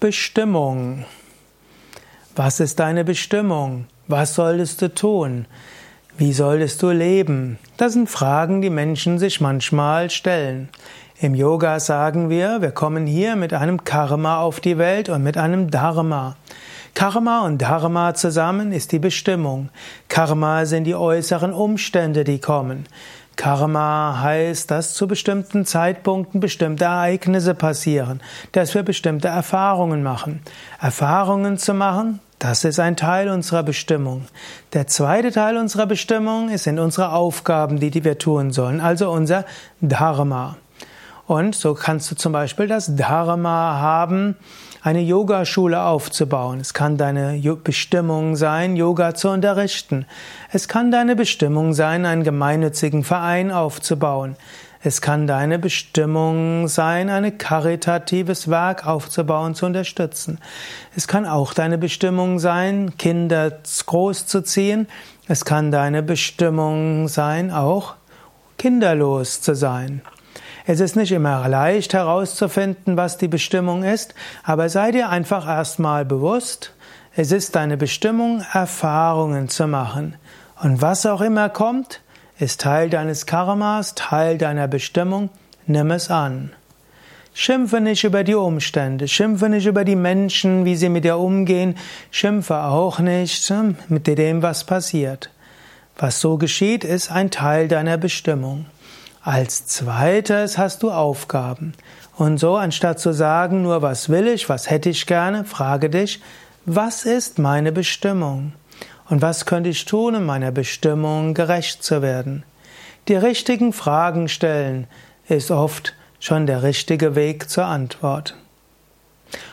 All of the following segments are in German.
Bestimmung. Was ist deine Bestimmung? Was solltest du tun? Wie solltest du leben? Das sind Fragen, die Menschen sich manchmal stellen. Im Yoga sagen wir, wir kommen hier mit einem Karma auf die Welt und mit einem Dharma. Karma und Dharma zusammen ist die Bestimmung. Karma sind die äußeren Umstände, die kommen. Karma heißt, dass zu bestimmten Zeitpunkten bestimmte Ereignisse passieren, dass wir bestimmte Erfahrungen machen. Erfahrungen zu machen, das ist ein Teil unserer Bestimmung. Der zweite Teil unserer Bestimmung sind unsere Aufgaben, die, die wir tun sollen, also unser Dharma. Und so kannst du zum Beispiel das Dharma haben, eine Yogaschule aufzubauen. Es kann deine Bestimmung sein, Yoga zu unterrichten. Es kann deine Bestimmung sein, einen gemeinnützigen Verein aufzubauen. Es kann deine Bestimmung sein, ein karitatives Werk aufzubauen, zu unterstützen. Es kann auch deine Bestimmung sein, Kinder großzuziehen. Es kann deine Bestimmung sein, auch kinderlos zu sein. Es ist nicht immer leicht herauszufinden, was die Bestimmung ist, aber sei dir einfach erstmal bewusst, es ist deine Bestimmung, Erfahrungen zu machen. Und was auch immer kommt, ist Teil deines Karmas, Teil deiner Bestimmung, nimm es an. Schimpfe nicht über die Umstände, schimpfe nicht über die Menschen, wie sie mit dir umgehen, schimpfe auch nicht hm, mit dem, was passiert. Was so geschieht, ist ein Teil deiner Bestimmung. Als zweites hast du Aufgaben. Und so, anstatt zu sagen, nur was will ich, was hätte ich gerne, frage dich, was ist meine Bestimmung? Und was könnte ich tun, um meiner Bestimmung gerecht zu werden? Die richtigen Fragen stellen ist oft schon der richtige Weg zur Antwort.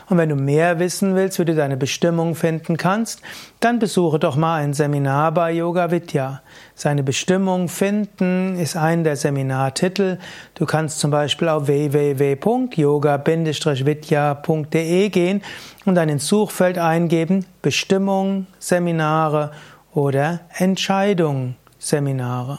Und wenn du mehr wissen willst, wie du deine Bestimmung finden kannst, dann besuche doch mal ein Seminar bei Yoga Vidya. Seine Bestimmung finden ist ein der Seminartitel. Du kannst zum Beispiel auf www.yoga-vidya.de gehen und dann ins Suchfeld eingeben Bestimmung, Seminare oder Entscheidung, Seminare.